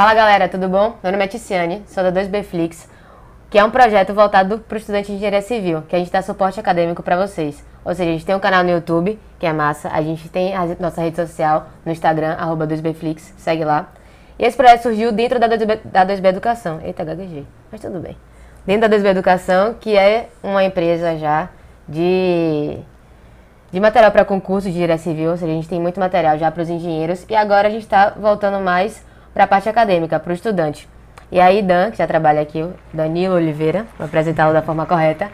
Fala galera, tudo bom? Meu nome é Ticiane, sou da 2Bflix, que é um projeto voltado para o estudante de engenharia civil, que a gente dá suporte acadêmico para vocês. Ou seja, a gente tem um canal no YouTube, que é massa, a gente tem a nossa rede social no Instagram, arroba 2Bflix, segue lá. E esse projeto surgiu dentro da 2B, da 2B Educação. Eita, gaguejei, mas tudo bem. Dentro da 2B Educação, que é uma empresa já de, de material para concurso de engenharia civil, ou seja, a gente tem muito material já para os engenheiros, e agora a gente está voltando mais para a parte acadêmica, para o estudante. E aí, Dan, que já trabalha aqui, Danilo Oliveira, vou apresentá-lo da forma correta,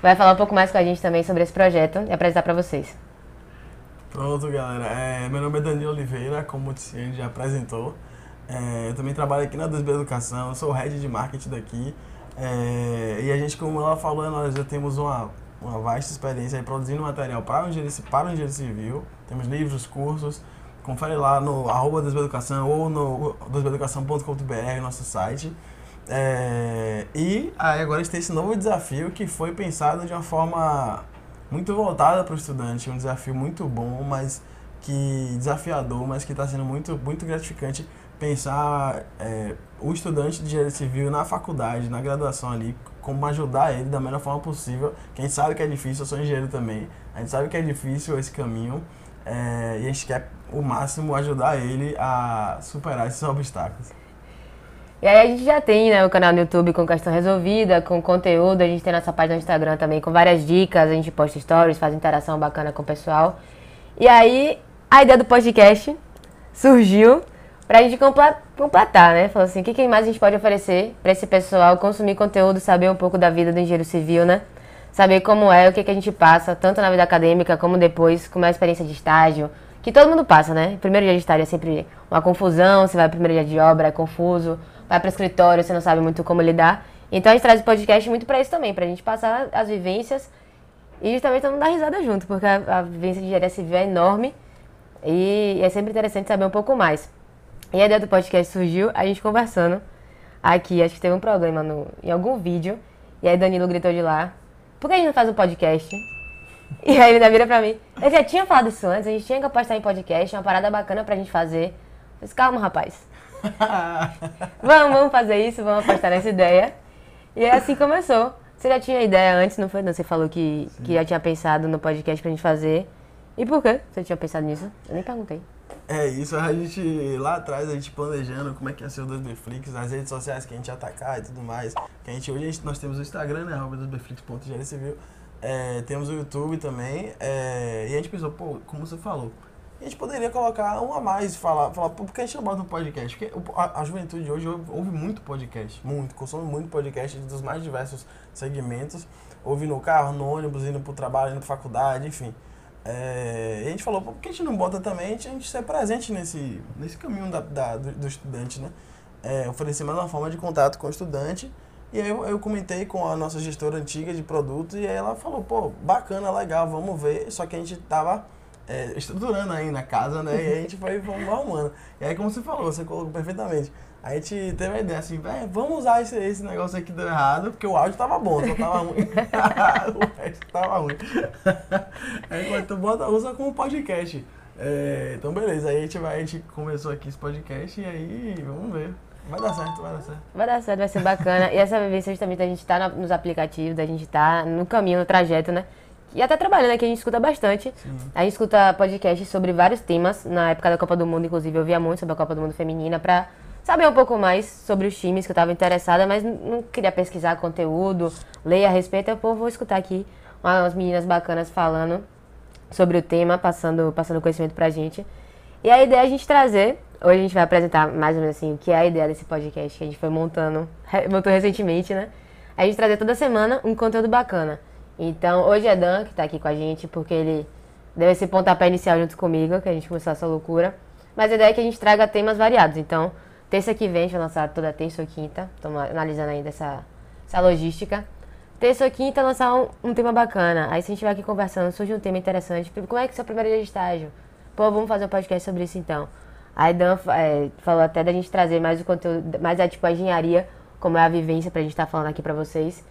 vai falar um pouco mais com a gente também sobre esse projeto e apresentar para vocês. Pronto, galera. É, meu nome é Danilo Oliveira, como o Tiziane já apresentou. É, eu também trabalho aqui na 2B Educação, sou o head de marketing daqui. É, e a gente, como ela falou, nós já temos uma, uma vasta experiência produzindo material para o engenheiro, para o engenheiro civil. Temos livros, cursos, confere lá no arroba Educação ou no 2beducação.com.br, nosso site. É, e aí agora a gente tem esse novo desafio que foi pensado de uma forma muito voltada para o estudante, um desafio muito bom, mas que desafiador, mas que está sendo muito, muito gratificante pensar é, o estudante de engenharia civil na faculdade, na graduação ali, como ajudar ele da melhor forma possível. Quem sabe que é difícil, eu sou engenheiro também, a gente sabe que é difícil esse caminho é, e a gente quer o máximo ajudar ele a superar esses obstáculos. E aí a gente já tem né, o canal no YouTube com questão resolvida, com conteúdo, a gente tem nossa página no Instagram também com várias dicas, a gente posta stories, faz interação bacana com o pessoal. E aí a ideia do podcast surgiu pra gente completar, né? Falou assim, o que, mais a gente pode oferecer para esse pessoal consumir conteúdo, saber um pouco da vida do engenheiro civil, né? Saber como é, o que, que a gente passa, tanto na vida acadêmica como depois, como é a experiência de estágio, que todo mundo passa, né? Primeiro dia de estágio é sempre uma confusão, você vai pro primeiro dia de obra, é confuso, vai para escritório, você não sabe muito como lidar. Então a gente traz o podcast muito para isso também, pra gente passar as vivências e justamente todo mundo dar risada junto, porque a, a vivência de engenharia civil é enorme e é sempre interessante saber um pouco mais. E a ideia do podcast surgiu a gente conversando aqui, acho que teve um problema no, em algum vídeo, e aí Danilo gritou de lá, por que a gente não faz um podcast? E aí ele ainda vira pra mim. Eu já tinha falado isso antes, a gente tinha que postar em podcast, uma parada bacana pra gente fazer. Eu disse, calma, rapaz. vamos, vamos fazer isso, vamos apostar nessa ideia. E é assim começou. Você já tinha ideia antes, não foi? Não, você falou que, que já tinha pensado no podcast pra gente fazer. E por que você tinha pensado nisso? Eu nem perguntei. É isso, a gente lá atrás, a gente planejando como é que ia ser o 2Bflix, as redes sociais que a gente ia atacar e tudo mais. Que a gente, hoje a gente, nós temos o Instagram, né? 2bflix.civil. É, temos o YouTube também. É, e a gente pensou, pô, como você falou, a gente poderia colocar um a mais e falar, falar por que a gente não bota um podcast? Porque a, a juventude hoje ouve, ouve, muito podcast, muito, consome muito podcast dos mais diversos segmentos. Ouve no carro, no ônibus, indo pro trabalho, indo pra faculdade, enfim. É, e a gente falou, por que a gente não bota também a gente, a gente ser presente nesse, nesse caminho da, da do, do, estudante, né? É, oferecer mais uma forma de contato com o estudante e aí eu, eu comentei com a nossa gestora antiga de produtos e ela falou, pô, bacana, legal, vamos ver. Só que a gente tava é, estruturando aí na casa, né? E a gente foi vamos arrumando. E aí, como você falou, você colocou perfeitamente. A gente teve a ideia assim, velho, vamos usar esse, esse negócio aqui deu errado, porque o áudio tava bom, só tava ruim. o resto tava ruim. aí quando bota, usa como podcast. É, então beleza, aí a gente, vai, a gente começou aqui esse podcast e aí vamos ver. Vai dar certo, vai dar certo. Vai dar certo, vai ser bacana. E essa vivência justamente a gente tá nos aplicativos, a gente tá no caminho, no trajeto, né? E até trabalhando aqui, a gente escuta bastante. Sim. A gente escuta podcasts sobre vários temas. Na época da Copa do Mundo, inclusive, eu via muito sobre a Copa do Mundo Feminina pra saber um pouco mais sobre os times que eu tava interessada, mas não queria pesquisar conteúdo, ler a respeito. Eu pô, vou escutar aqui umas meninas bacanas falando sobre o tema, passando, passando conhecimento pra gente. E a ideia é a gente trazer Hoje a gente vai apresentar mais ou menos assim o que é a ideia desse podcast que a gente foi montando, montou recentemente, né? A gente trazer toda semana um conteúdo bacana. Então, hoje é Dan que tá aqui com a gente, porque ele deu esse pontapé inicial junto comigo, que a gente começou essa loucura. Mas a ideia é que a gente traga temas variados. Então, terça que vem, a gente vai lançar toda terça ou quinta. Estamos analisando ainda essa, essa logística. Terça ou quinta, lançar um, um, tema bacana. Aí, se a gente vai aqui conversando, surge um tema interessante. Como é que é o seu primeiro dia de estágio? Pô, vamos fazer um podcast sobre isso então. A Dan é, falou até da gente trazer mais o conteúdo, mais a, tipo, a engenharia, como é a vivência pra gente estar tá falando aqui pra vocês.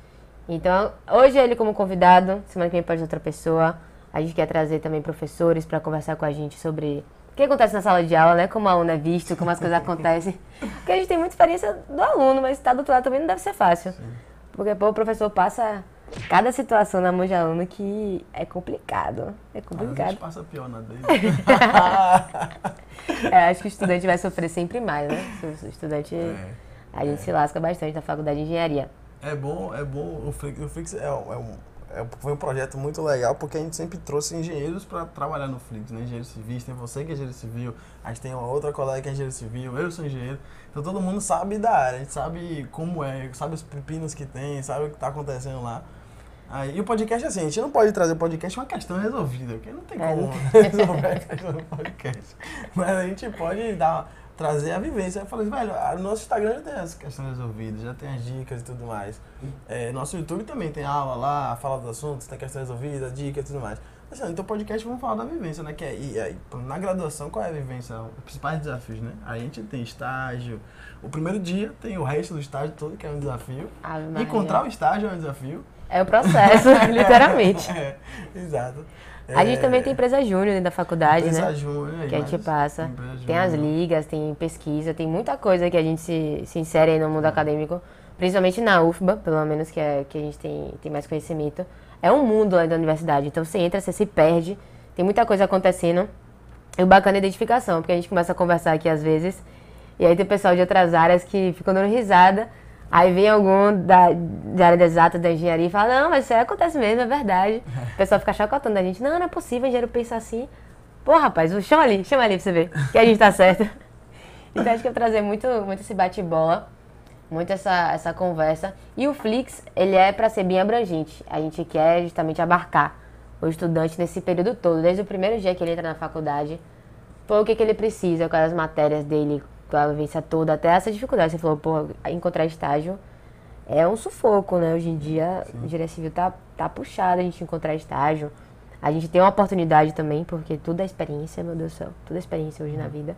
Então, hoje ele como convidado, semana que vem pode outra pessoa. A gente quer trazer também professores para conversar com a gente sobre que acontece na sala de aula, né? Como o aluno é visto, como as coisas acontecem. Porque a gente tem muita experiência do aluno, mas estar do outro lado também não deve ser fácil. Sim. Porque pô, o professor passa cada situação na mão de aluno que é complicado. É complicado. A gente passa pior na dele. é, acho que o estudante vai sofrer sempre mais, né? O estudante. É, a gente é. se lasca bastante na faculdade de engenharia. É bom, é bom. O Flix, o Flix é, é um é, foi um projeto muito legal porque a gente sempre trouxe engenheiros para trabalhar no Flix, né? Engenheiro civil, tem você que é engenheiro civil, a gente tem uma outra colega que é engenheiro civil, eu sou engenheiro. Então todo mundo sabe da área, a gente sabe como é, sabe os pepinos que tem, sabe o que está acontecendo lá. Aí, e o podcast, assim, a gente não pode trazer o podcast uma questão resolvida, porque não tem é, como resolver a questão do podcast. Mas a gente pode dar trazer a vivência. Eu falei, velho, o nosso Instagram já tem as questões resolvidas, já tem as dicas e tudo mais. É, nosso YouTube também tem aula lá, fala dos assuntos, tem questão resolvida, dica e tudo mais. Assim, então, podcast vamos falar da vivência, né? Que é, e aí, na graduação, qual é a vivência? Os principais desafios, né? A gente tem estágio. O primeiro dia tem o resto do estágio todo, que é um desafio. Encontrar o estágio é um desafio. É o processo, literalmente. é, exato. A gente também tem empresa júnior dentro da faculdade, empresa né? Júnior, que a gente passa. Tem as ligas, tem pesquisa, tem muita coisa que a gente se, se insere aí no mundo acadêmico, principalmente na UFBA, pelo menos que, é, que a gente tem, tem mais conhecimento. É um mundo lá da universidade, então você entra, você se perde, tem muita coisa acontecendo. E o bacana é a identificação, porque a gente começa a conversar aqui às vezes, e aí tem pessoal de outras áreas que ficam dando risada, Aí vem algum da, da área exata da engenharia e fala, não, mas isso aí acontece mesmo, é verdade. O pessoal fica chacotando a gente, não, não é possível, o engenheiro pensa assim. Pô, rapaz, chama ali, chama ali pra você ver que a gente tá certo. Então acho que eu trazer muito, muito esse bate-bola, muito essa, essa conversa. E o Flix, ele é para ser bem abrangente. A gente quer justamente abarcar o estudante nesse período todo, desde o primeiro dia que ele entra na faculdade, pô, o que, que ele precisa, quais as matérias dele, a vivência toda, até essa dificuldade. Você falou, pô, encontrar estágio é um sufoco, né? Hoje em dia, Sim. a engenharia civil tá, tá puxada a gente encontrar estágio. A gente tem uma oportunidade também, porque tudo é experiência, meu Deus do céu, tudo é experiência hoje uhum. na vida.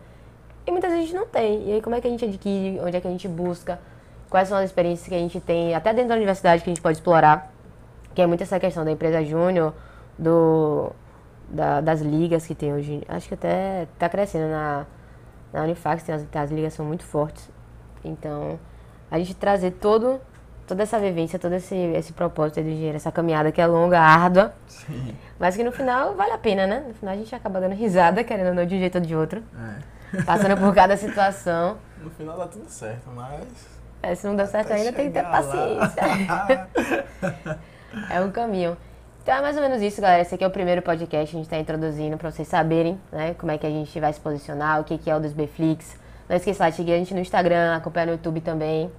E muitas vezes a gente não tem. E aí, como é que a gente adquire? Onde é que a gente busca? Quais são as experiências que a gente tem, até dentro da universidade, que a gente pode explorar? Que é muito essa questão da empresa júnior, do, da, das ligas que tem hoje. Acho que até tá crescendo na na Unifax tem as, as ligações muito fortes. Então, a gente trazer todo, toda essa vivência, todo esse, esse propósito do engenheiro, essa caminhada que é longa, árdua, Sim. mas que no final vale a pena, né? No final a gente acaba dando risada, querendo ou não, de um jeito ou de outro. É. Passando por cada situação. No final dá tudo certo, mas. É, se não deu certo ainda, tem que ter paciência. é um caminho. Então é mais ou menos isso, galera. Esse aqui é o primeiro podcast que a gente está introduzindo para vocês saberem né, como é que a gente vai se posicionar, o que, que é o dos Bflix. Não esqueça de seguir a gente no Instagram, acompanhar no YouTube também.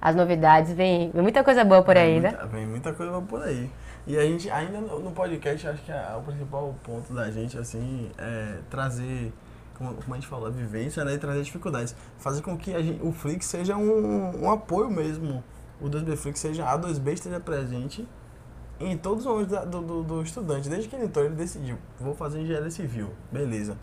As novidades, vem, vem muita coisa boa por aí ainda. Muita, vem muita coisa boa por aí. E a gente, ainda no podcast, acho que é o principal ponto da gente, assim, é trazer, como, como a gente falou, a vivência né, e trazer dificuldades. Fazer com que gente, o Flix seja um, um apoio mesmo. O 2B Flix seja, a 2B esteja presente em todos os momentos do, do, do, estudante, desde que ele entrou, ele decidiu, vou fazer engenharia civil, beleza.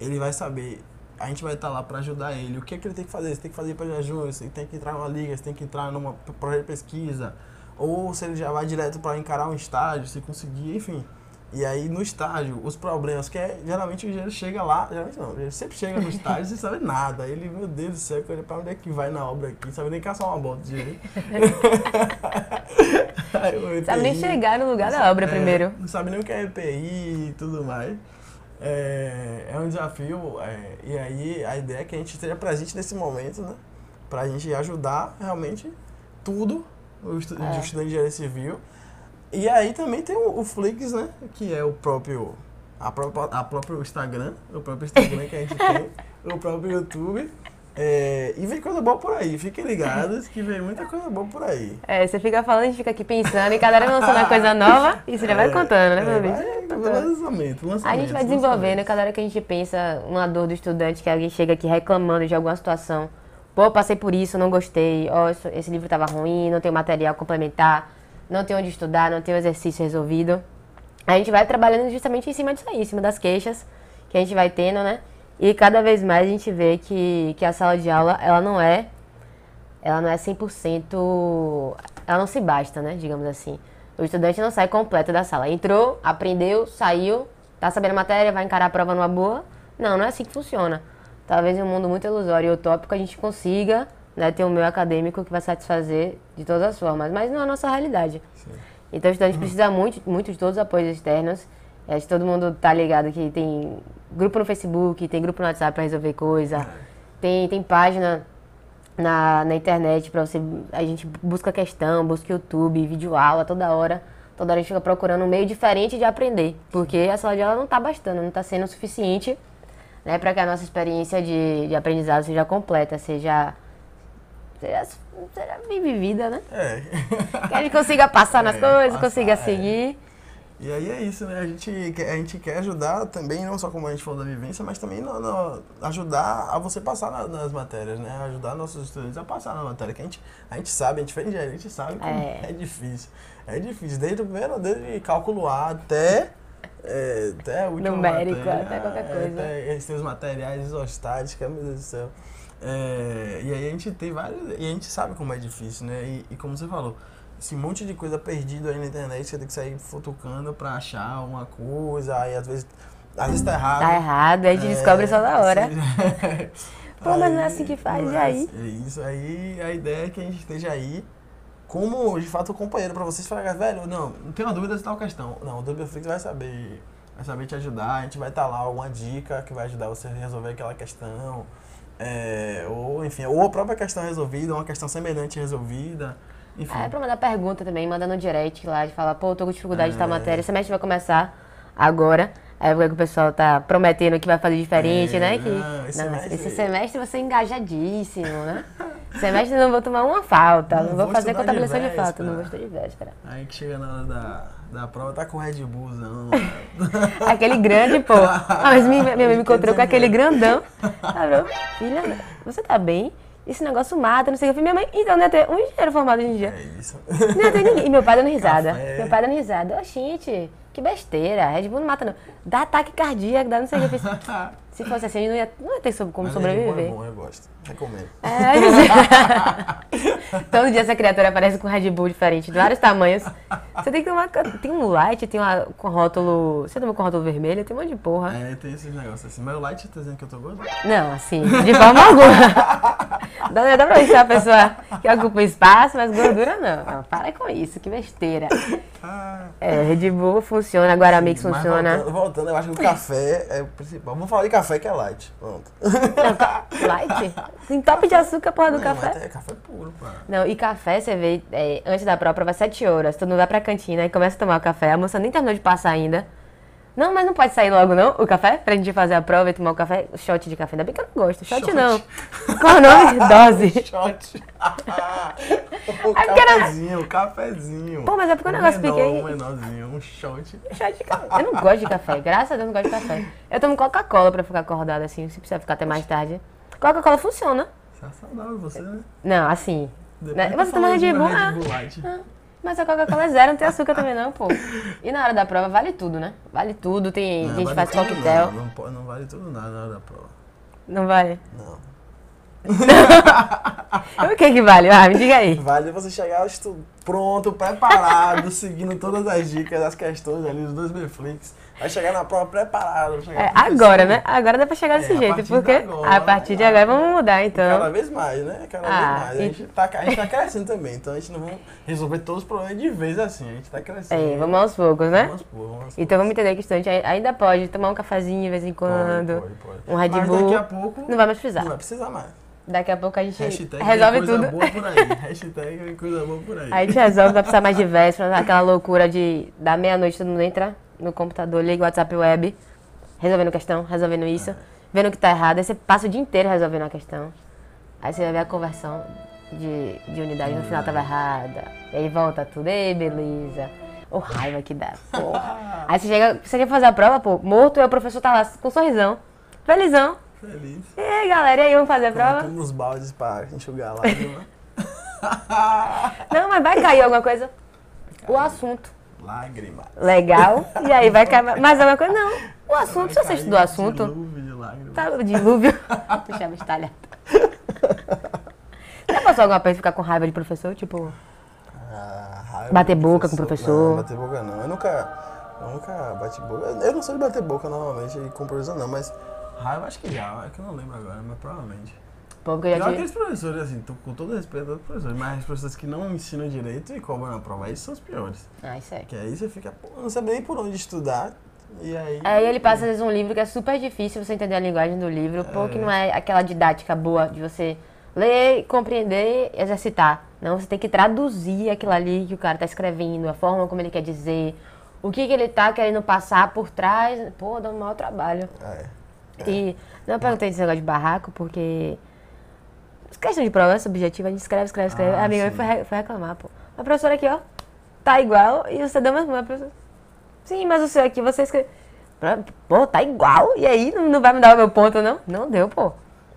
Ele vai saber, a gente vai estar lá para ajudar ele. O que é que ele tem que fazer? Você tem que fazer para júnior, você tem que entrar numa liga, você tem que entrar numa projeto de pesquisa, ou se ele já vai direto para encarar um estágio, se conseguir, enfim. E aí no estágio, os problemas, que é, geralmente o engenheiro chega lá, geralmente não, ele sempre chega no estágio sem saber nada. Ele, meu Deus do céu, olha pra onde é que vai na obra aqui, sabe nem caçar uma bota de Sabe nem chegar no lugar da obra é, primeiro. Não sabe nem o que é EPI e tudo mais. É, é um desafio, é, e aí a ideia é que a gente esteja presente nesse momento, né? Pra gente ajudar realmente tudo, o estu é. estudante de engenharia civil e aí também tem o, o Flix, né? Que é o próprio. A própria, a próprio Instagram, o próprio Instagram que a gente tem, o próprio YouTube. É, e vem coisa boa por aí, fiquem ligados que vem muita coisa boa por aí. É, você fica falando, a gente fica aqui pensando, e cada hora lançando uma coisa nova, e você já vai é, contando, né, meu? É, lançamento, lançamento. A gente vai desenvolvendo, cada hora que a gente pensa uma dor do estudante, que alguém chega aqui reclamando de alguma situação. Pô, passei por isso, não gostei, ó, oh, esse livro estava ruim, não tem material complementar não tem onde estudar, não tem o exercício resolvido. A gente vai trabalhando justamente em cima disso aí, em cima das queixas que a gente vai tendo, né? E cada vez mais a gente vê que, que a sala de aula, ela não é ela não é 100%, ela não se basta, né, digamos assim. O estudante não sai completo da sala. Entrou, aprendeu, saiu, tá sabendo a matéria, vai encarar a prova numa boa, Não, não é assim que funciona. Talvez em um mundo muito ilusório e utópico a gente consiga né, ter um meio acadêmico que vai satisfazer de todas as formas, mas não é a nossa realidade. Sim. Então o estudante precisa muito, muito de todos os apoios externos. É, todo mundo tá ligado que tem grupo no Facebook, tem grupo no WhatsApp para resolver coisa, tem, tem página na, na internet para você. A gente busca questão, busca YouTube, vídeo aula toda hora. Toda hora a gente fica procurando um meio diferente de aprender, porque a sala de aula não tá bastando, não tá sendo o suficiente né, para que a nossa experiência de, de aprendizado seja completa, seja, seja bem vivida, né? É. Que a gente consiga passar nas É, coisas, passar, consiga é. seguir. E aí é isso, né? A gente, quer- a gente quer ajudar também, não só como a gente falou da vivência, mas também no- no- ajudar a você passar na- nas matérias, né? Ajudar nossos estudantes a passar na matéria. Que a gente, a gente sabe, a gente fez engenharia, a gente sabe como É. é. difícil. É difícil, desde o primeiro, desde cálculo A até, é, até a última Numérico, matéria, até qualquer é, coisa. Até os materiais isostáticos, meu Deus do céu. É, e aí a gente tem vários. E a gente sabe como é difícil, né? E, e como você falou, esse monte de coisa perdido aí na internet, você tem que sair futucando pra achar uma coisa, aí às vezes. Às vezes tá errado. Tá errado, aí a gente É, descobre só na hora. assim, Pô, mas não é assim que faz, e é aí? assim, É isso aí, a ideia é que a gente esteja aí como, de fato, companheiro pra vocês falarem, velho, não, não tenho uma dúvida se tal questão. Não, o Doubleflix vai saber, vai saber te ajudar, a gente vai estar lá, alguma dica que vai ajudar você a resolver aquela questão. É, ou, enfim, ou a própria questão resolvida, ou uma questão semelhante resolvida. Enfim. É pra mandar pergunta também, manda no direct lá, de falar, pô, tô com dificuldade de tal É. matéria, semestre vai começar agora. A época que o pessoal tá prometendo que vai fazer diferente, É, né? Que, não, esse semestre- esse semestre você é engajadíssimo, né? Semestre não vou tomar uma falta, Não não, vou vou fazer estudar de contabilização de, falta, não vou estudar de véspera. Aí que chega na hora da, da prova, tá com Red Bullzão. Aquele grande, pô. Ah, mas minha, minha mãe me encontrou com aquele grandão. Falou, filha, você tá bem? Esse negócio mata, não sei o que. Eu falei, Minha mãe, então não ia ter um engenheiro formado hoje em dia. É isso. Não ia ter ninguém. E meu pai dando risada. Café. Meu pai dando risada. Ô, gente, que besteira. Red Bull não mata, não. Dá ataque cardíaco, dá não sei o que. Se fosse assim, não ia, não ia ter sobre como Mas sobreviver. É bom, eu gosto. Recomendo. É, Todo dia essa criatura aparece com Red Bull diferente, de vários tamanhos. Você tem que tomar. Tem um light, tem uma com rótulo. Você toma com rótulo vermelho, tem um monte de porra. É, tem esses negócios assim. Mas o Light tá dizendo que eu tô gordo? Não, assim, de forma alguma. Dá, dá pra ver se é uma pessoa que ocupa espaço, mas gordura não. não. Para com isso, que besteira. Ah, É, Red Bull funciona, Guaramix funciona. Voltando, voltando, eu acho que o café é o principal. Vamos falar de café que é light. Pronto. Não, ca- light? Tem top de açúcar, porra, do Não, café. é café puro, pá. Não, e café, você vê, é, antes da prova, vai 7 horas. Todo mundo vai pra cantina e começa a tomar o café. A moça nem terminou de passar ainda. Não, mas não pode sair logo, não, o café? Pra gente fazer a prova e tomar o café. O shot de café. Ainda bem que eu não gosto. Shot, Shot. não. Qual o nome? Dose. Shot. o É era- cafezinho, o cafezinho. Pô, mas é porque o negócio menor, pequeno- Um menorzinho, um shot. Shot de café. Eu não gosto de café. Graças a Deus, eu não gosto de café. Eu tomo Coca-Cola pra ficar acordada assim, se precisar ficar até mais tarde. Coca-Cola funciona. Você é saudável, você, né? Não, assim. Depois né, Você toma Red Bull, Red ah. Mas a Coca-Cola é zero, não tem açúcar também não, pô. E na hora da prova vale tudo, né? Vale tudo, tem Não, gente vale faz tudo coquetel. Não, não, não vale tudo nada na hora da prova. Não vale? Não. O que que vale? Ah, me diga aí. Vale você chegar pronto, preparado, seguindo todas as dicas, as questões ali, os dois Netflix. Vai chegar na prova preparado. É, professor. agora, né? Agora dá pra chegar desse É, jeito, porque agora, a partir de né? agora vamos mudar, Cada então. vez mais, né? Cada Ah, vez mais. A gente, tá, a gente tá crescendo também, então a gente não vai resolver todos os problemas de vez assim. A gente tá crescendo. É, vamos aos poucos, né? Vamos pôr, vamos Então vamos entender que o estudante ai- ainda pode tomar um cafezinho de vez em quando, Pode, pode, pode. um Red Mas Bull. daqui a pouco Não vai mais precisar. não vai precisar mais. Daqui a pouco a gente Hashtag resolve coisa tudo. boa por aí. Hashtag vem coisa boa por aí. Aí a gente resolve, vai precisar mais de véspera, aquela loucura de da meia-noite todo mundo entra no computador, liga o WhatsApp web, resolvendo questão, resolvendo isso, vendo o que tá errado, aí você passa o dia inteiro resolvendo a questão. Aí você vai ver a conversão de, de unidade no final tava errada. E aí volta tudo, ei, beleza. Ô raiva que dá, porra. Aí você chega, você quer fazer a prova, pô, morto, e o professor tá lá com um sorrisão, felizão. Feliz. E aí, galera, e aí, vamos fazer a prova? Colocando nos baldes pra enxugar lágrima. Não, mas vai cair alguma coisa. O assunto. Lágrima. legal, e aí vai cair mais alguma coisa? Não. O assunto, se você estudou o assunto, dilúvio de lágrimas. tá o dilúvio. Puxa, me estalha. Já passou alguma vez ficar com raiva de professor? Tipo, Ah, raiva Bater boca com o professor. Não, bater boca não. Eu nunca, eu nunca bati boca. Eu não sou de bater boca normalmente com o professor não, mas Ah, eu acho que já, é que eu não lembro agora, mas provavelmente. Pô, porque eu já tive... aqueles professores, assim, tô com todo respeito aos professores, mas as pessoas que não ensinam direito e cobram na prova, esses são os piores. Ah, isso é. Que aí você fica, pô, não sabe nem por onde estudar, e aí... Aí ele passa, às vezes, um livro que é super difícil você entender a linguagem do livro, porque não é aquela didática boa de você ler, compreender e exercitar. Não, você tem que traduzir aquilo ali que o cara tá escrevendo, a forma como ele quer dizer, o que, que ele tá querendo passar por trás. Pô, dá um maior trabalho. É. E não perguntei desse negócio de barraco, porque. Questão de prova subjetiva, a gente escreve, escreve, escreve. Ah, a amiga sim. foi, foi reclamar, pô. A professora aqui, ó, tá igual, e você deu mais uma professora. Sim, mas o seu aqui, você escreve. Pô, tá igual, e aí não, não vai me dar o meu ponto, não? Não deu, pô.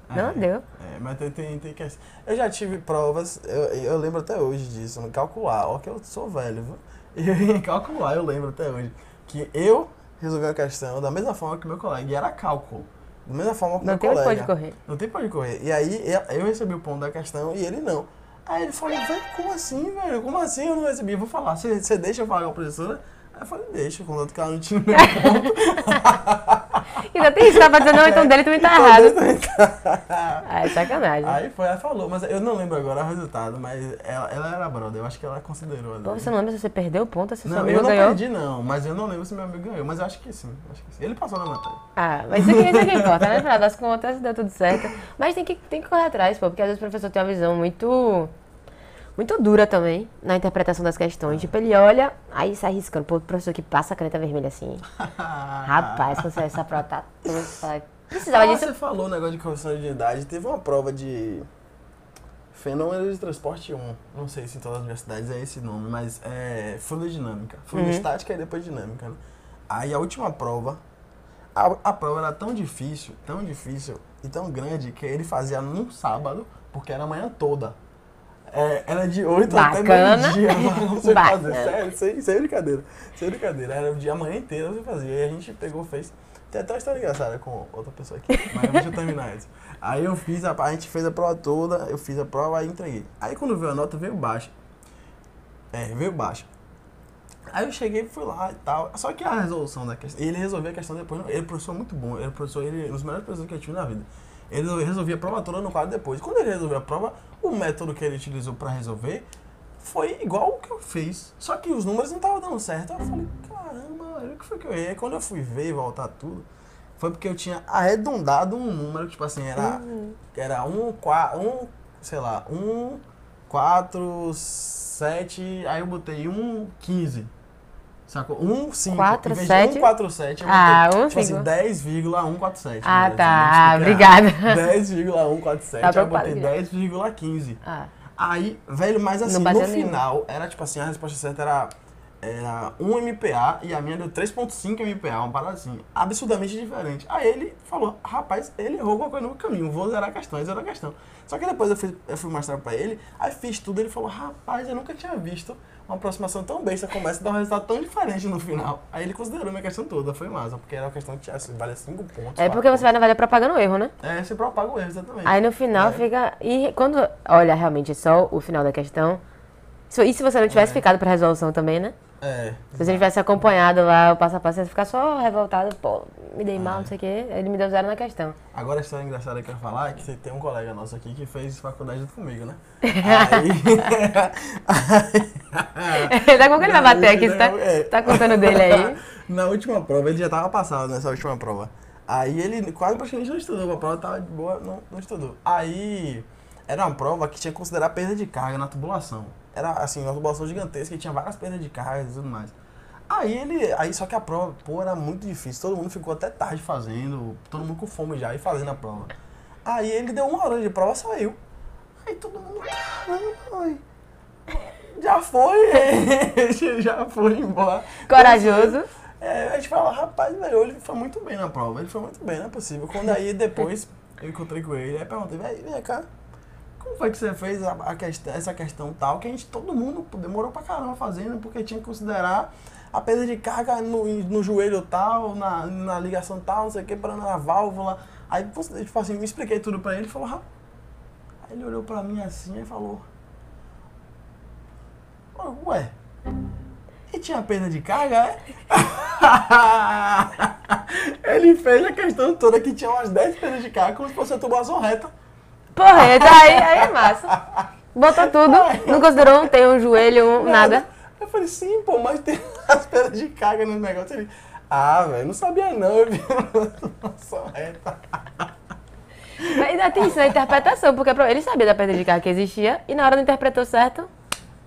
Não É. deu. É, mas tem, tem, tem que. Eu já tive provas, eu, eu lembro até hoje disso, no calcular, ó que eu sou velho, viu? E em calcular, eu lembro até hoje, que eu resolvi a questão da mesma forma que meu colega, e era cálculo. Da mesma forma que Não meu tem onde colega. pode correr. Não tem pra onde correr. E aí eu, recebi o ponto da questão e ele não. Aí ele falou, velho, como assim, velho? Como assim eu não recebi? Eu vou falar, você deixa eu falar com a professora? Aí eu falei, deixa, contanto que ela não tinha meu ponto. Ainda tem isso, tá pra dizer, não, então dele também tá errado. Ah, é sacanagem. Aí foi, ela falou, mas eu não lembro agora o resultado, mas ela, ela era brother, eu acho que ela considerou. Pô, você não lembra se você perdeu o ponto, se seu Não, amigo eu não ganhou? perdi não, mas eu não lembro se meu amigo ganhou, mas eu acho que sim, acho que sim. Ele passou na matéria. Ah, mas isso aqui, isso aqui importa, né? No final das contas, deu tudo certo. Mas tem que, tem que correr atrás, pô, porque às vezes o professor tem uma visão muito. Muito dura também na interpretação das questões. Tipo, ele olha, aí sai riscando. Pô, o professor que passa a caneta vermelha assim. Rapaz, quando você essa prova tá toda. fala, Precisava Ah, disso. você falou o negócio de correção de idade, teve uma prova de fenômeno de transporte 1. Não sei se em todas as universidades é esse nome, mas é fluidodinâmica. Fluidostática e depois dinâmica, né? Aí a última prova, a, a prova era tão difícil, tão difícil e tão grande que ele fazia num sábado, porque era a manhã toda. É, era de 8 até Bacana. meio-dia, não sei Bacana. fazer, sério, sem, sem brincadeira. Sem brincadeira, era o dia a manhã inteira você fazia. E a gente pegou, fez. Tem até uma história engraçada com outra pessoa aqui, mas deixa eu terminar isso. Aí eu fiz, a, a gente fez a prova toda, eu fiz a prova e entreguei. Aí quando veio a nota, veio baixa. É, veio baixa. Aí eu cheguei e fui lá e tal. Só que a resolução da questão. Ele resolveu a questão depois. Ele é professor muito bom. Ele é professor, ele, um dos melhores professores que eu tive na vida. Ele resolvia a prova toda no quadro depois. Quando ele resolveu a prova, o método que ele utilizou pra resolver foi igual o que eu fiz. Só que os números não estavam dando certo. Eu falei, caramba, o que foi que eu errei? Aí quando eu fui ver e voltar tudo, foi porque eu tinha arredondado um número, tipo assim, era, era um, qua- um, sei lá, um, quatro, sete, aí eu botei um, quinze. Sacou? Um, cinco. Quatro, Em vez sete? De um, quatro, sete, eu Ah, botei, um, tipo assim, 10,147. Ah, né? tá. Ah, obrigada. 10,147. Tá eu botei 10,15. Ah, Aí, velho, mas assim, no nenhum. final, era tipo assim, a resposta certa era, era 1 MPA e a minha deu 3.5 MPA, uma parada assim, absurdamente diferente. Aí ele falou, rapaz, ele errou alguma coisa no caminho, vou zerar a questão, zerou a questão. Só que depois eu fui, eu fui mostrar pra ele, aí fiz tudo, ele falou, rapaz, eu nunca tinha visto uma aproximação tão besta como essa, dar um resultado tão diferente no final. Aí ele considerou minha questão toda, foi massa, porque era uma questão que assim, vale 5 pontos. é porque você vai, na verdade, propagando o erro, né? É, você propaga o erro, exatamente. Aí no final É. fica. E quando olha realmente só o final da questão. E se você não tivesse É. ficado pra resolução também, né? É. Se você tivesse acompanhado lá o passo a passo, você ia ficar só revoltado, pô, me dei mal, não sei o quê. Ele me deu zero na questão. Agora a história engraçada que eu ia falar é que tem um colega nosso aqui que fez faculdade comigo, né? Aí. Daqui a pouco ele vai bater aqui, você tá, É. tá contando dele aí. Na última prova, ele já tava passado nessa última prova. Aí ele quase praticamente não estudou, a prova tava de boa, não, não estudou. Aí era uma prova que tinha que considerar perda de carga na tubulação. Era assim, uma tubulação gigantesca tinha várias perdas de carga e tudo mais. Aí ele. Aí só que a prova, pô, era muito difícil. Todo mundo ficou até tarde fazendo, todo mundo com fome já e fazendo a prova. Aí ele deu uma hora de prova e saiu. Aí todo mundo, caramba, já foi, já foi embora. Corajoso. É, a gente fala, rapaz, velho, ele foi muito bem na prova, ele foi muito bem, não é possível. Quando aí depois eu encontrei com ele, aí perguntei, velho, vem cá, como foi que você fez a, a essa questão tal, que a gente, todo mundo demorou pra caramba fazendo, porque tinha que considerar a perda de carga no, no joelho tal, na, na ligação tal, não sei o que, para na válvula. Aí, tipo assim, me expliquei tudo pra ele, ele falou, rapaz. Aí ele olhou pra mim assim e falou, ué, e tinha perda de carga, é? Ele fez a questão toda que tinha umas 10 pernas de carro como se fosse uma tubulação reta. Porreta, aí, aí é massa. Botou tudo, não considerou um, tem um joelho, um, nada. Eu falei, sim, pô, mas tem as pedras de carga no negócio. Ele, ah, velho, não sabia não, eu vi uma reta. Mas ainda tem isso na interpretação, porque ele sabia da perda de carga que existia e na hora não interpretou certo.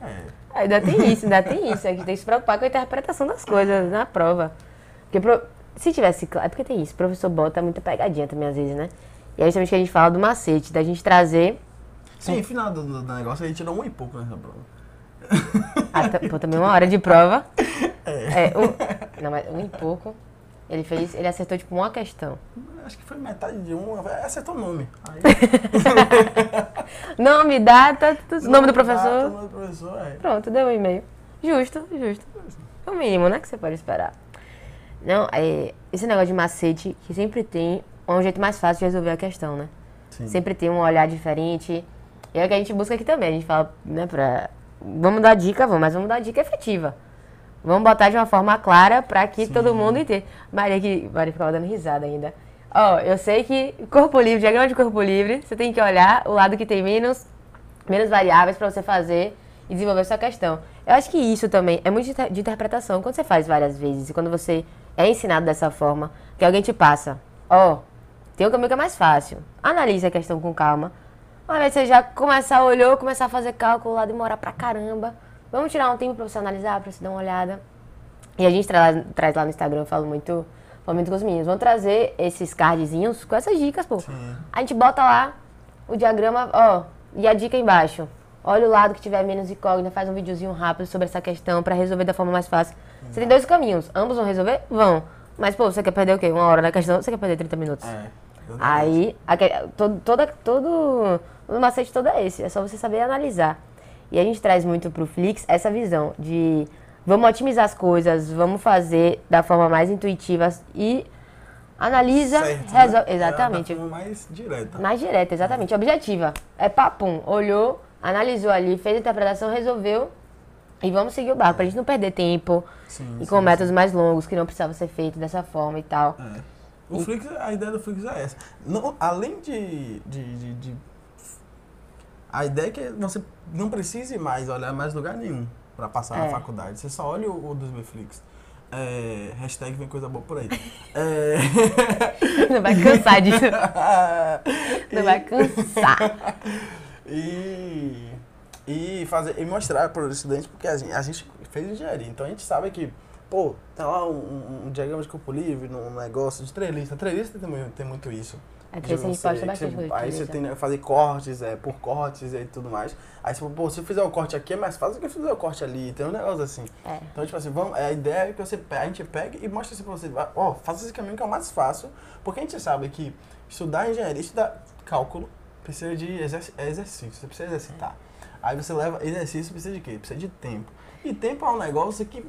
É. Ainda tem isso, ainda tem isso. A gente tem que se preocupar com a interpretação das coisas na prova. Porque pro- se tivesse. É porque tem isso, o professor bota muita pegadinha também às vezes, né? E aí justamente que a gente fala do macete, da gente trazer. Sim, final do, do negócio a gente tirou um e pouco nessa prova. Ah, tá- pô, também uma hora de prova. É, um, não, mas um e pouco. Ele fez. Ele acertou tipo uma questão. Acho que foi metade de um, acertou o nome. Aí, Nome, data, tudo- nome do data, professor. nome do professor, é. Pronto, deu um e-mail. Justo, justo. É o mínimo, né? Que você pode esperar. Não, é, esse negócio de macete que sempre tem é um jeito mais fácil de resolver a questão, né? Sim. Sempre tem um olhar diferente. E é o que a gente busca aqui também. A gente fala, né, pra. Vamos dar dica, vamos, mas vamos dar dica efetiva. Vamos botar de uma forma clara pra que Sim. todo mundo entenda. Maria, que, Maria ficava dando risada ainda. Ó, eu sei que corpo livre, diagrama de corpo livre, você tem que olhar o lado que tem menos, menos variáveis pra você fazer e desenvolver sua questão. Eu acho que isso também é muito de de interpretação. Quando você faz várias vezes e quando você é ensinado dessa forma, que alguém te passa, ó, tem um caminho que é mais fácil. Analise a questão com calma. Uma vez você já começar, olhou, começar a fazer cálculo lá, demorar pra caramba. Vamos tirar um tempo pra você analisar, pra você dar uma olhada. E a gente traz, traz lá no Instagram, eu falo muito, falo muito com os meninos. Vamos trazer esses cardzinhos com essas dicas, pô. Sim. A gente bota lá o diagrama, ó, e a dica embaixo. Olha o lado que tiver menos incógnita, faz um videozinho rápido sobre essa questão pra resolver da forma mais fácil. Você tem dois caminhos. Ambos vão resolver? Vão. Mas, pô, você quer perder o quê? Uma hora na questão? Você quer perder 30 minutos? É. Aí, aque- todo, toda, todo, o macete todo é esse, é só você saber analisar. E a gente traz muito pro Flix essa visão de vamos otimizar as coisas, vamos fazer da forma mais intuitiva e analisa, Certo, resolve. né? Exatamente. É da forma mais direta. Mais direta, exatamente. Objetiva. É papum. Olhou, analisou ali, fez a interpretação, resolveu. E vamos seguir o barco, pra gente não perder tempo. Sim, e sim, com métodos mais longos, que não precisava ser feito dessa forma e tal. É. O Flix, a ideia do Flix é essa. Não, além de, de, de- de- A ideia é que você não precise mais olhar mais lugar nenhum pra passar na É. faculdade. Você só olha o, o dos Flix. É, hashtag vem coisa boa por aí. É, Não vai cansar disso. Não vai cansar. e, e fazer e mostrar para os estudantes, porque a gente, a gente fez engenharia, então a gente sabe que, pô, tá lá um, um, diagrama de corpo livre, num negócio de trelista. Trelista tem, muito- tem muito isso. É, trelista a gente você- posta bastante Aí você tem que fazer cortes, é, por cortes e tudo mais. Aí você fala, pô, se eu fizer o corte aqui é mais fácil do que fizer o corte ali. Tem um negócio assim. É. Então, tipo assim, vamos, a ideia é que você, a gente pegue e mostre assim pra você, ó, faça esse caminho que é o mais fácil, porque a gente sabe que estudar engenharia, estudar cálculo, precisa de exerc- é exercício, você precisa exercitar. Aí você leva exercício, precisa de quê? Precisa de tempo. E tempo é um negócio que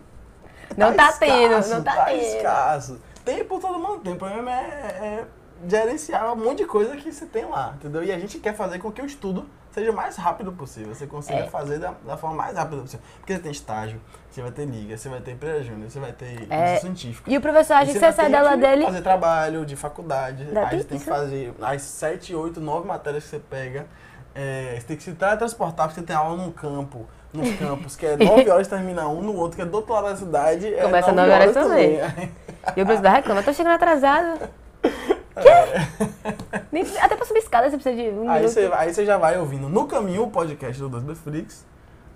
Não tá tendo, não tá tendo. escasso. Tempo todo mundo tem, o problema é, é gerenciar um monte de coisa que você tem lá, entendeu? E a gente quer fazer com que o estudo seja o mais rápido possível, você consiga É. fazer da, da forma mais rápida possível. Porque você tem estágio, você vai ter liga, você vai ter empresa júnior, você vai ter É. científico. E o professor acha E que vai você sai dela dele. Fazer trabalho de faculdade. Dá aí tem você tem que fazer as 7, 8, 9 matérias que você pega. É, você tem que se teletransportar porque você tem aula num campo, nos campos, que é 9 horas termina um, no outro que é do outro lado da cidade. é Começa 9 nove horas também. E o professor reclama, tô chegando atrasado. Quê? Nem- até pra subir escada você precisa de um Aí você, aí você já vai ouvindo no caminho o podcast do 2B Flix,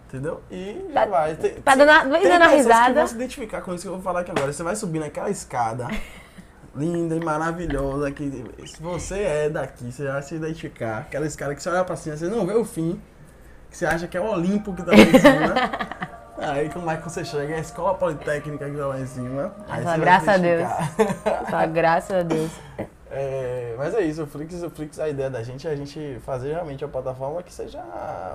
entendeu? E já Tá- vai. Tem, tá dando vai tem dando a pessoas que risada. vão se identificar com isso que eu vou falar aqui agora. Você vai subir naquela escada linda e maravilhosa que se você é daqui, você vai se identificar. Aquela escada que você olha pra cima, você não vê o fim, que você acha que é o Olimpo que tá lá em cima. Aí como é que você chega? É a escola politécnica que tá lá em cima. Aí se graças a Deus. Fala, graças a Deus. É, mas é isso, o Flix, o Flix, a ideia da gente é a gente fazer realmente uma plataforma que seja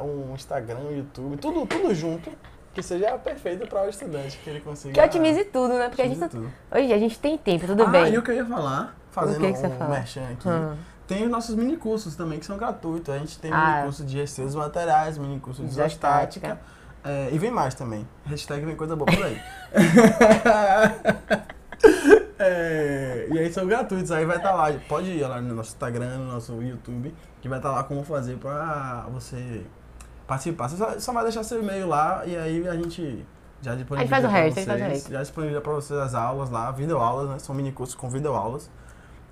um Instagram, um YouTube, tudo, tudo junto, que seja perfeito para o estudante, que ele consiga. Que otimize tudo, né? Porque a gente, tá- tudo. hoje a gente tem tempo, tudo ah, bem. e o que eu ia falar, fazendo que que você um fala? merchan aqui, Hum. tem os nossos minicursos também, que são gratuitos. A gente tem Ah. minicurso de dos materiais, minicurso de Isostática. isostática. é, e vem mais também. Hashtag vem coisa boa por aí. É, e aí são gratuitos, aí vai estar lá. Pode ir lá no nosso Instagram, no nosso YouTube, que vai estar lá como fazer pra você participar. Você só, só vai deixar seu e-mail lá e aí a gente já disponibiliza faz o resto, a gente faz o vocês. resto. Já disponibiliza pra vocês as aulas lá, videoaulas, né? São mini cursos com videoaulas.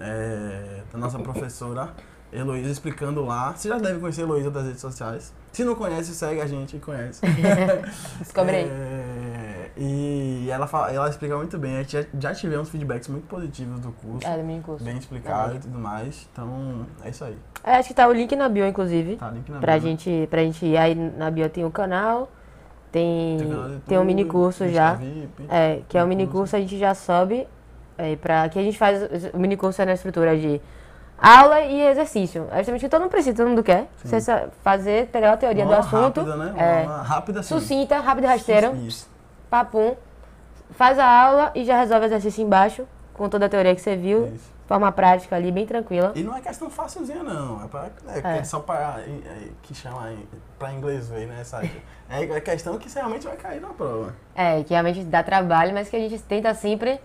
É, da nossa professora Heloísa explicando lá. Você já deve conhecer a Heloísa das redes sociais. Se não conhece, segue a gente e conhece. Descobre aí. É, e ela, fala, ela explica muito bem. A gente já, já tivemos feedbacks muito positivos do curso. É, do mini curso. Bem explicado e tudo mais. Então, é isso aí. É, acho que tá o link na bio, inclusive. Tá, link na Pra bio. gente, pra gente ir. Aí na bio tem o canal, tem, Tem um mini curso já. VIP. É, que é o Mini mini curso. a gente já sobe. É, pra, que a gente faz. O mini curso é na estrutura de aula e exercício. É justamente que todo mundo precisa, todo mundo quer. Sim. Você fazer, pegar a teoria Uma do assunto. Rápida, né? Uma é, rápida assim. sucinta, rápido e rasteiro, Isso. Papum. Faz a aula e já resolve o exercício embaixo, com toda a teoria que você viu. Isso. Forma prática ali, bem tranquila. E não é questão facilzinha, não. É, pra, é, É. é só para. É, que chama em- pra inglês ver, né? Essa, é, é questão que você realmente vai cair na prova. É, que realmente dá trabalho, mas que a gente tenta sempre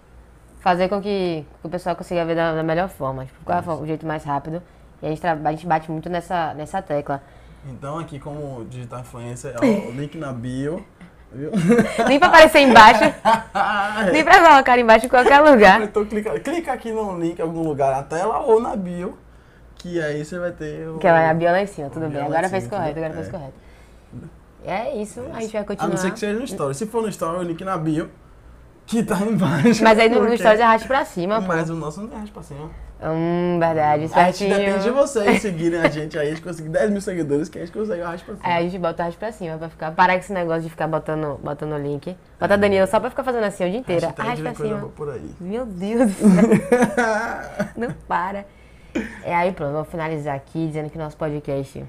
fazer com que, o pessoal consiga ver da, da melhor forma. Tipo, qual é o jeito mais rápido. E a gente, a gente bate muito nessa, nessa tecla. Então, aqui, como digital influencer, ó, o link na bio. Viu? Nem pra aparecer embaixo, nem pra colocar embaixo em qualquer lugar. Então, clica, clica aqui no link em algum lugar na tela ou na bio. Que aí você vai ter. O, Que é a bio lá em cima, tudo A bem. Agora fez correto, agora fez é. correto. É isso, a gente vai A continuar. não ser que seja no story. Se for no story, o link na bio. Que tá embaixo. Mas aí no, no porque- stories arraste pra cima, pô. Mas o nosso não tem pra cima. Hum, verdade, A gente certinho. depende de vocês seguirem a gente aí, a gente conseguir 10 mil seguidores, que a gente consegue arrastar pra cima. Aí a gente bota arraste pra cima pra ficar. Parar com esse negócio de ficar botando, botando o link. Bota a Danila só pra ficar fazendo assim o dia inteiro. Arraste pra cima. por aí. Meu Deus do céu. Não para. É aí pronto, vamos finalizar aqui dizendo que nosso podcast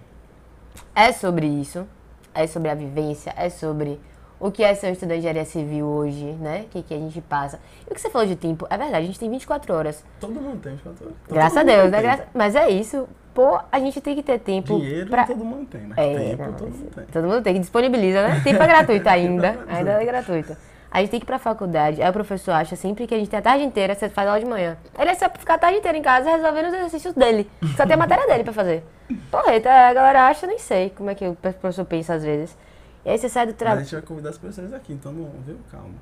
é sobre isso. É sobre a vivência, é sobre o que é ser um estudante de engenharia civil hoje, né? O que, que a gente passa. E o que você falou de tempo, é verdade, a gente tem 24 horas. Todo mundo tem, quanto Graças a Deus, né? Graça- Mas é isso. Pô, a gente tem que ter tempo Dinheiro pra... todo mundo tem, né? É, Tempo não, todo mundo tem. todo mundo tem que disponibiliza, né? Tempo é gratuito ainda. Ainda é gratuito. A gente tem que ir pra faculdade. Aí o professor acha sempre que a gente tem a tarde inteira, você faz aula de manhã. Ele é só ficar a tarde inteira em casa resolvendo os exercícios dele. Só tem a matéria dele pra fazer. Porra, a galera acha, nem sei como é que o professor pensa às vezes. E aí você sai do Mas a trabalho. gente vai convidar as pessoas aqui, então não, viu? Calma.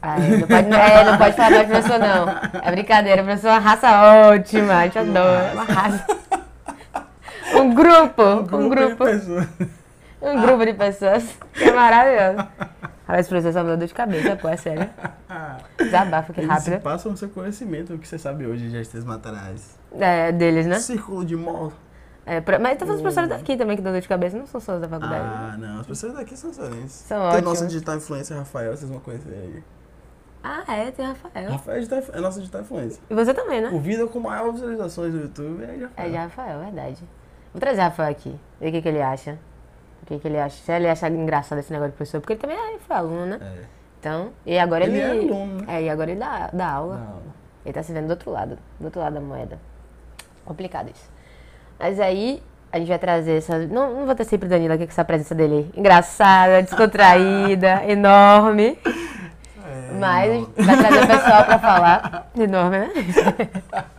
Ah, é, não pode, é, não pode falar mais professor, não. É brincadeira, professor é uma raça ótima, a gente adora. Uma raça. Um grupo, um grupo. de pessoas. Um grupo de pessoas que é maravilhoso. Olha, esse professor só me deu dor de cabeça, pô, é sério. Desabafo que Eles rápido. passam o seu conhecimento, o que você sabe hoje de gestos materiais. É, deles, né? Círculo de mol. É, pra- mas tô falando dos professores daqui também que dão dor de cabeça, não são só os da faculdade. Ah, não. As pessoas daqui são excelentes. São Tem ótimos. nossa digital influencer, Rafael, vocês vão conhecer aí. Ah, é, tem o Rafael. Rafael é, digital, é nossa digital influencer. E você também, né? O vídeo com maior visualizações do YouTube é de É Rafael. de Rafael, verdade. Vou trazer o Rafael aqui, ver o que, que ele acha. O que, que ele acha. Se ele acha engraçado esse negócio de professor, porque ele também é, foi aluno, né? É. Então, e agora ele. Ele é aluno, né? É, e agora ele dá, dá aula. Não. Ele tá se vendo do outro lado, do outro lado da moeda. Complicado isso. Mas aí, a gente vai trazer essa. Não, não vou ter sempre Danilo aqui com essa presença dele engraçada, descontraída, enorme. É, Mas gente vai trazer o pessoal pra falar. Enorme, né?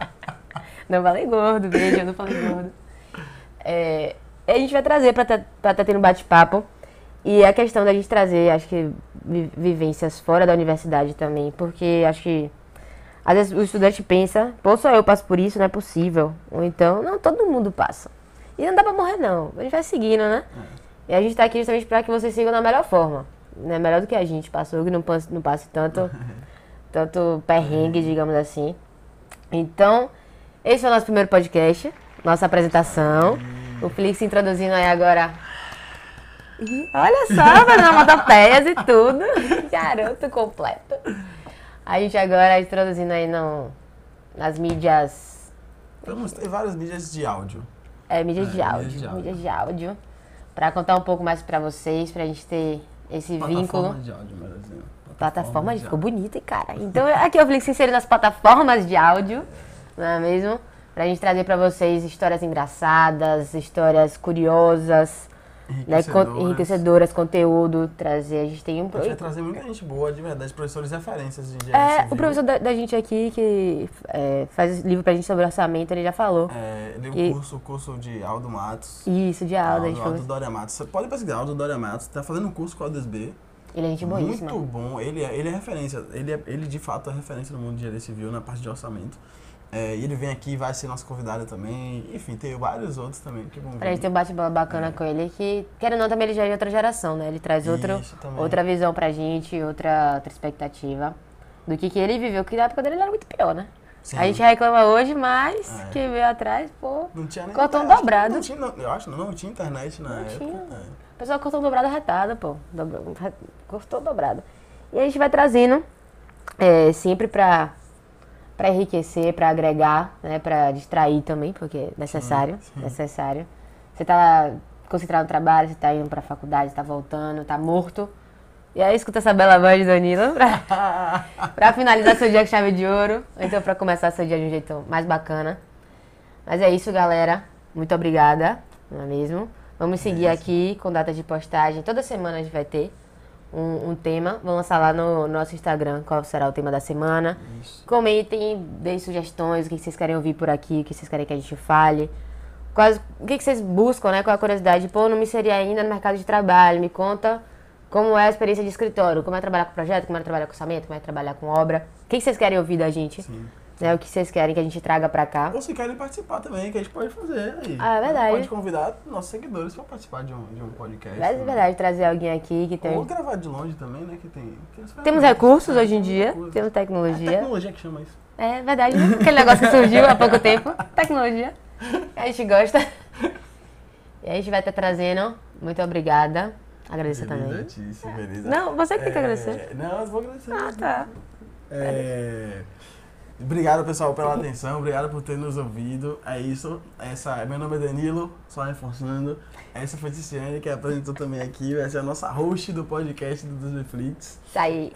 Não falei gordo, beijo, eu não falei gordo. É, a gente vai trazer pra estar tá, tá tendo bate-papo. E a questão da gente trazer, acho que, vi- vivências fora da universidade também, porque acho que às vezes o estudante pensa, pô, só eu passo por isso, não é possível. Ou então, não, todo mundo passa. E não dá pra morrer, não. A gente vai seguindo, né? E a gente tá aqui justamente pra que vocês sigam da melhor forma. Né? Melhor do que a gente passou, que não passe, não passe tanto, tanto perrengue, digamos assim. Então, esse foi o nosso primeiro podcast, nossa apresentação. O Flix introduzindo aí agora. Olha só, fazendo matopeias e tudo. Garoto completo. A gente agora introduzindo aí no, nas mídias. Vamos ter várias mídias de áudio. É, mídias de É, áudio. mídias de áudio. Mídias de áudio. Pra contar um pouco mais pra vocês, pra gente ter esse vínculo. Plataformas de áudio, melhor dizendo. Plataforma, de ficou áudio. bonito, hein, cara. Então aqui eu Flix inserindo nas plataformas de áudio, não é mesmo? Pra gente trazer pra vocês histórias engraçadas, histórias curiosas, né, enriquecedoras, conteúdo, trazer. A gente tem um. A gente vai trazer muita gente boa, de verdade, professores referências de engenharia É, civil. o professor da, da gente aqui, que é, faz livro pra gente sobre orçamento, ele já falou. É, deu E- um curso, curso de Aldo Matos. Isso, de Aldo, Aldo falou. Doria Matos. Você pode pesquisar, Aldo Doria Matos. Tá fazendo um curso com a UDSB. Ele é gente boíssima. Muito bom. Ele é, ele é referência. Ele, é, ele de fato é referência no mundo de engenharia civil na parte de orçamento. É, e ele vem aqui, vai ser nosso convidado também. Enfim, tem vários outros também que vão vir. Pra gente ter um bate-bola bacana com ele, que, querendo ou não, também ele já é de outra geração, né? Ele traz outro, outra visão pra gente, outra, outra expectativa do que, que ele viveu, que na época dele era muito pior, né? Sim. A gente reclama hoje, mas É. quem veio atrás, pô. Não tinha nem Cortou um internet. dobrado. Não tinha, não, eu acho, não, não tinha internet na Não época. tinha. É. O pessoal cortou dobrado retada, pô. Dobra- Cortou dobrado. E a gente vai trazendo é, sempre pra, pra enriquecer, pra agregar, né? Pra distrair também, porque é necessário. sim. Necessário. Você tá concentrado no trabalho, você tá indo pra faculdade, tá voltando, tá morto. E aí escuta essa bela voz de Danilo pra, pra finalizar seu dia com chave de ouro. Ou então pra começar seu dia de um jeito mais bacana. Mas é isso, galera. Muito obrigada, não é mesmo? Vamos seguir isso. aqui com data de postagem. Toda semana a gente vai ter um, um tema. Vamos lançar lá no nosso Instagram qual será o tema da semana. Isso. Comentem, deem sugestões, o que vocês querem ouvir por aqui, o que vocês querem que a gente fale. Quais, o que vocês buscam, né? Qual é a curiosidade? Pô, não me inseri ainda no mercado de trabalho. Me conta como é a experiência de escritório, como é trabalhar com projeto, como é trabalhar com orçamento, como é trabalhar com obra. O que vocês querem ouvir da gente? Sim. Né? O que vocês querem que a gente traga pra cá. Ou se querem participar também, que a gente pode fazer aí. Ah, é verdade. Pode convidar nossos seguidores para participar de um, de um podcast. É né? verdade, trazer alguém aqui que tem. Ou gravar de longe também, né? Que tem. que Temos recursos né? hoje em dia, recursos. temos É tecnologia. tecnologia que chama isso. É verdade, né? Aquele negócio que surgiu há pouco tempo. Tecnologia. A gente gosta. E a gente vai estar trazendo. Muito obrigada. Agradecer também. Brilhantíssimo, beleza. Não, você que tem que É, agradecer. Não, eu vou agradecer. Ah, tá. É, Obrigado, pessoal, pela atenção. Obrigado por ter nos ouvido. É isso. Essa, meu nome é Danilo, só reforçando. Essa foi Ticiane, que apresentou também aqui. Vai ser a nossa host do podcast do Netflix. Isso aí.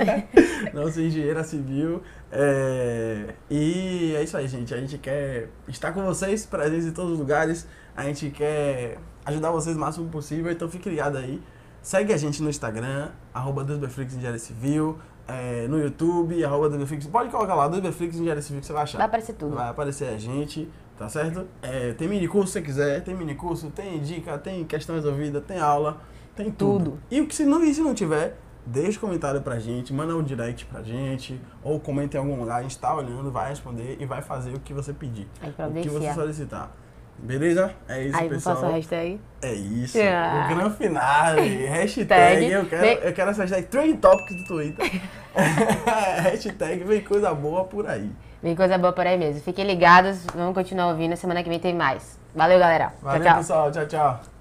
Nossa engenheira civil. É, E é isso aí, gente. A gente quer estar com vocês, presentes em todos os lugares. A gente quer ajudar vocês o máximo possível. Então fique ligado aí. Segue a gente no Instagram, arroba Civil. É, no YouTube, arroba Dusberflix. Pode colocar lá, Dusberflix Engenharia Civil, que você vai achar. Vai aparecer tudo. Vai aparecer a gente, tá certo? É, tem mini curso se você quiser, tem mini curso, tem dica, tem questão resolvida, tem aula, tem tudo. Tudo. E o que se não, e se não tiver, deixa um comentário pra gente, manda um direct pra gente, ou comenta em algum lugar, a gente tá olhando, vai responder e vai fazer o que você pedir. Gente O que você solicitar. Beleza? É isso, Aí, pessoal. passar o hashtag. É isso. Ah. O grande finale. Hashtag. Tag. Eu quero, Vem- eu quero essa hashtag Trend Topics do Twitter. hashtag vem coisa boa por aí. Vem coisa boa por aí mesmo. Fiquem ligados. Vamos continuar ouvindo. Semana que vem tem mais. Valeu, galera. Valeu, tchau, tchau. pessoal. Tchau, tchau.